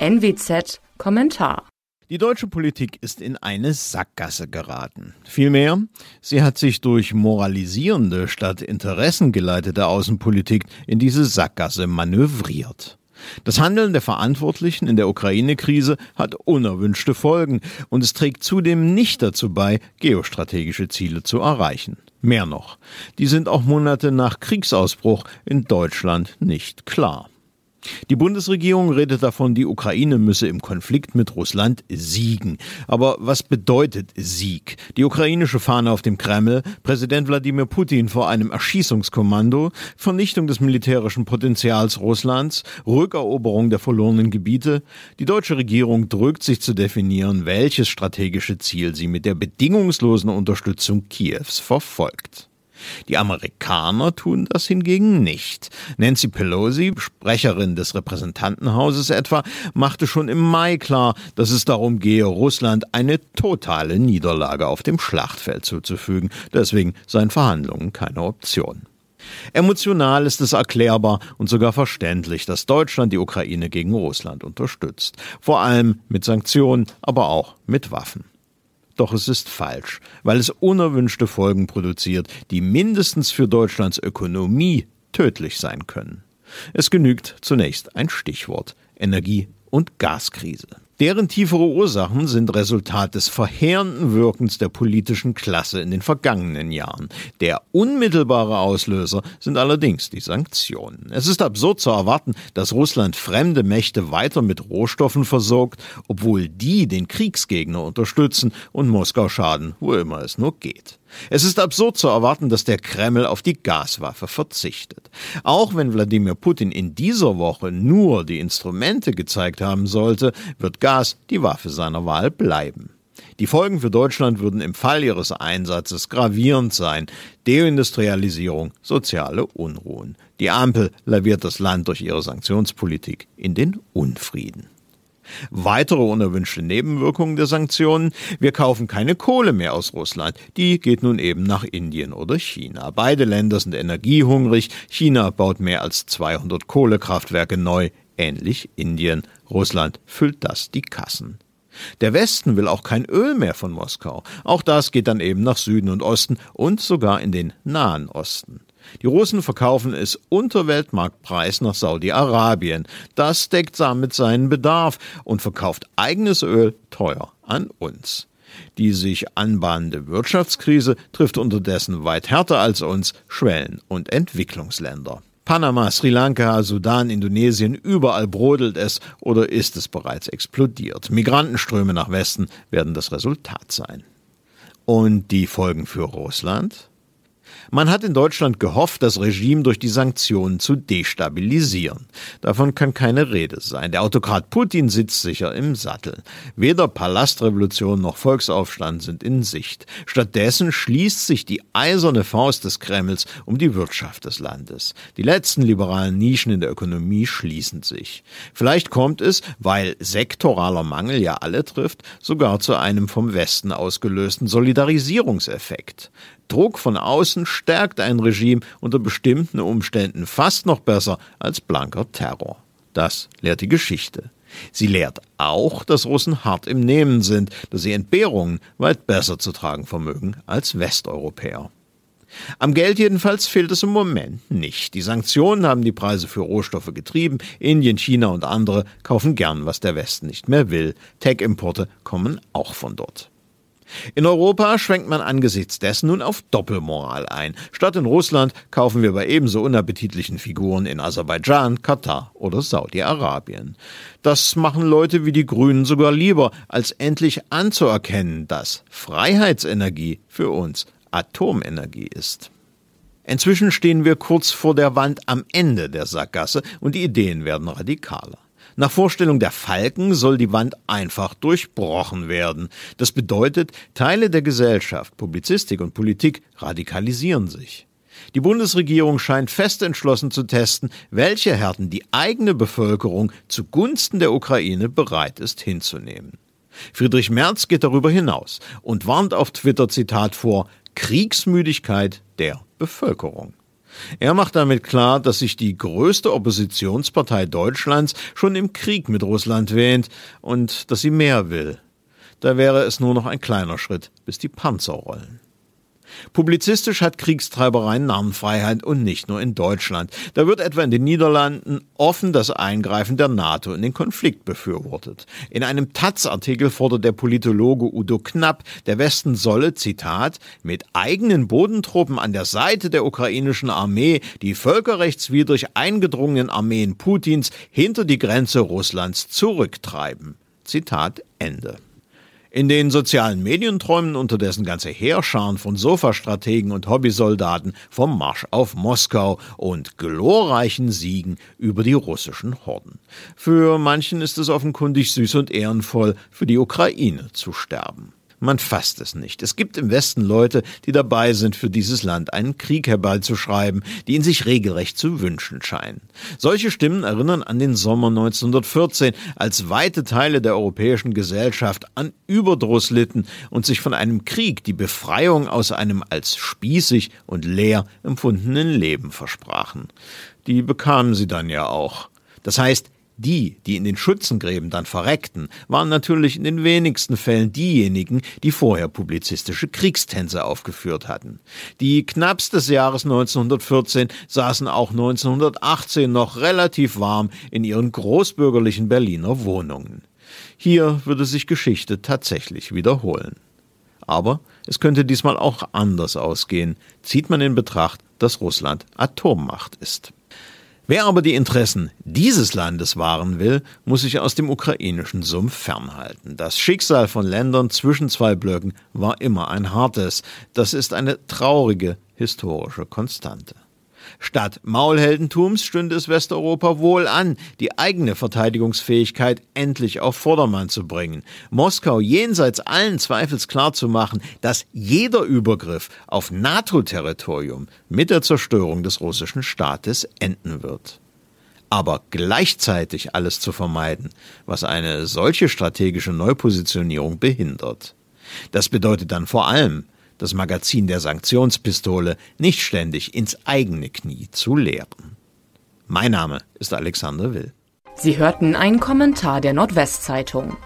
NWZ Kommentar die deutsche Politik ist in eine Sackgasse geraten. Vielmehr, sie hat sich durch moralisierende statt interessengeleitete Außenpolitik in diese Sackgasse manövriert. Das Handeln der Verantwortlichen in der Ukraine-Krise hat unerwünschte Folgen und es trägt zudem nicht dazu bei, geostrategische Ziele zu erreichen. Mehr noch, die sind auch Monate nach Kriegsausbruch in Deutschland nicht klar. Die Bundesregierung redet davon, die Ukraine müsse im Konflikt mit Russland siegen. Aber was bedeutet Sieg? Die ukrainische Fahne auf dem Kreml, Präsident Wladimir Putin vor einem Erschießungskommando, Vernichtung des militärischen Potenzials Russlands, Rückeroberung der verlorenen Gebiete. Die deutsche Regierung drückt sich zu definieren, welches strategische Ziel sie mit der bedingungslosen Unterstützung Kiews verfolgt. Die Amerikaner tun das hingegen nicht. Nancy Pelosi, Sprecherin des Repräsentantenhauses etwa, machte schon im Mai klar, dass es darum gehe, Russland eine totale Niederlage auf dem Schlachtfeld zuzufügen. Deswegen seien Verhandlungen keine Option. Emotional ist es erklärbar und sogar verständlich, dass Deutschland die Ukraine gegen Russland unterstützt. Vor allem mit Sanktionen, aber auch mit Waffen. Doch es ist falsch, weil es unerwünschte Folgen produziert, die mindestens für Deutschlands Ökonomie tödlich sein können. Es genügt zunächst ein Stichwort Energie- und Gaskrise. Deren tiefere Ursachen sind Resultat des verheerenden Wirkens der politischen Klasse in den vergangenen Jahren. Der unmittelbare Auslöser sind allerdings die Sanktionen. Es ist absurd zu erwarten, dass Russland fremde Mächte weiter mit Rohstoffen versorgt, obwohl die den Kriegsgegner unterstützen und Moskau schaden, wo immer es nur geht. Es ist absurd zu erwarten, dass der Kreml auf die Gaswaffe verzichtet. Auch wenn Wladimir Putin in dieser Woche nur die Instrumente gezeigt haben sollte, wird Gas die Waffe seiner Wahl bleiben. Die Folgen für Deutschland würden im Fall ihres Einsatzes gravierend sein. Deindustrialisierung, soziale Unruhen. Die Ampel laviert das Land durch ihre Sanktionspolitik in den Unfrieden. Weitere unerwünschte Nebenwirkungen der Sanktionen. Wir kaufen keine Kohle mehr aus Russland. Die geht nun eben nach Indien oder China. Beide Länder sind energiehungrig. China baut mehr als 200 Kohlekraftwerke neu. Ähnlich Indien. Russland füllt das die Kassen. Der Westen will auch kein Öl mehr von Moskau. Auch das geht dann eben nach Süden und Osten und sogar in den Nahen Osten. Die Russen verkaufen es unter Weltmarktpreis nach Saudi-Arabien. Das deckt damit seinen Bedarf und verkauft eigenes Öl teuer an uns. Die sich anbahnende Wirtschaftskrise trifft unterdessen weit härter als uns Schwellen- und Entwicklungsländer. Panama, Sri Lanka, Sudan, Indonesien, überall brodelt es oder ist es bereits explodiert. Migrantenströme nach Westen werden das Resultat sein. Und die Folgen für Russland? Man hat in Deutschland gehofft, das Regime durch die Sanktionen zu destabilisieren. Davon kann keine Rede sein. Der Autokrat Putin sitzt sicher im Sattel. Weder Palastrevolution noch Volksaufstand sind in Sicht. Stattdessen schließt sich die eiserne Faust des Kremls um die Wirtschaft des Landes. Die letzten liberalen Nischen in der Ökonomie schließen sich. Vielleicht kommt es, weil sektoraler Mangel ja alle trifft, sogar zu einem vom Westen ausgelösten Solidarisierungseffekt. Druck von außen stärkt ein Regime unter bestimmten Umständen fast noch besser als blanker Terror. Das lehrt die Geschichte. Sie lehrt auch, dass Russen hart im Nehmen sind, dass sie Entbehrungen weit besser zu tragen vermögen als Westeuropäer. Am Geld jedenfalls fehlt es im Moment nicht. Die Sanktionen haben die Preise für Rohstoffe getrieben. Indien, China und andere kaufen gern, was der Westen nicht mehr will. Tech-Importe kommen auch von dort. In Europa schwenkt man angesichts dessen nun auf Doppelmoral ein. Statt in Russland kaufen wir bei ebenso unappetitlichen Figuren in Aserbaidschan, Katar oder Saudi-Arabien. Das machen Leute wie die Grünen sogar lieber, als endlich anzuerkennen, dass Freiheitsenergie für uns Atomenergie ist. Inzwischen stehen wir kurz vor der Wand am Ende der Sackgasse und die Ideen werden radikaler. Nach Vorstellung der Falken soll die Wand einfach durchbrochen werden. Das bedeutet, Teile der Gesellschaft, Publizistik und Politik radikalisieren sich. Die Bundesregierung scheint fest entschlossen zu testen, welche Härten die eigene Bevölkerung zugunsten der Ukraine bereit ist hinzunehmen. Friedrich Merz geht darüber hinaus und warnt auf Twitter Zitat vor Kriegsmüdigkeit der Bevölkerung. Er macht damit klar, dass sich die größte Oppositionspartei Deutschlands schon im Krieg mit Russland wähnt und dass sie mehr will. Da wäre es nur noch ein kleiner Schritt, bis die Panzer rollen. Publizistisch hat Kriegstreiberei Narrenfreiheit und nicht nur in Deutschland. Da wird etwa in den Niederlanden offen das Eingreifen der NATO in den Konflikt befürwortet. In einem Taz-Artikel fordert der Politologe Udo Knapp, der Westen solle, Zitat, mit eigenen Bodentruppen an der Seite der ukrainischen Armee die völkerrechtswidrig eingedrungenen Armeen Putins hinter die Grenze Russlands zurücktreiben. Zitat Ende. In den sozialen Medien träumen unterdessen ganze Heerscharen von Sofastrategen und Hobbysoldaten vom Marsch auf Moskau und glorreichen Siegen über die russischen Horden. Für manchen ist es offenkundig süß und ehrenvoll, für die Ukraine zu sterben. Man fasst es nicht. Es gibt im Westen Leute, die dabei sind, für dieses Land einen Krieg herbeizuschreiben, die ihn sich regelrecht zu wünschen scheinen. Solche Stimmen erinnern an den Sommer 1914, als weite Teile der europäischen Gesellschaft an Überdruss litten und sich von einem Krieg die Befreiung aus einem als spießig und leer empfundenen Leben versprachen. Die bekamen sie dann ja auch. Das heißt, die, die in den Schützengräben dann verreckten, waren natürlich in den wenigsten Fällen diejenigen, die vorher publizistische Kriegstänze aufgeführt hatten. Die Knapps des Jahres 1914 saßen auch 1918 noch relativ warm in ihren großbürgerlichen Berliner Wohnungen. Hier würde sich Geschichte tatsächlich wiederholen. Aber es könnte diesmal auch anders ausgehen, zieht man in Betracht, dass Russland Atommacht ist. Wer aber die Interessen dieses Landes wahren will, muss sich aus dem ukrainischen Sumpf fernhalten. Das Schicksal von Ländern zwischen zwei Blöcken war immer ein hartes. Das ist eine traurige historische Konstante. Statt Maulheldentums stünde es Westeuropa wohl an, die eigene Verteidigungsfähigkeit endlich auf Vordermann zu bringen, Moskau jenseits allen Zweifels klarzumachen, dass jeder Übergriff auf NATO-Territorium mit der Zerstörung des russischen Staates enden wird aber gleichzeitig alles zu vermeiden, was eine solche strategische Neupositionierung behindert. Das bedeutet dann vor allem, das Magazin der Sanktionspistole nicht ständig ins eigene Knie zu leeren. Mein Name ist Alexander Will. Sie hörten einen Kommentar der Nordwestzeitung.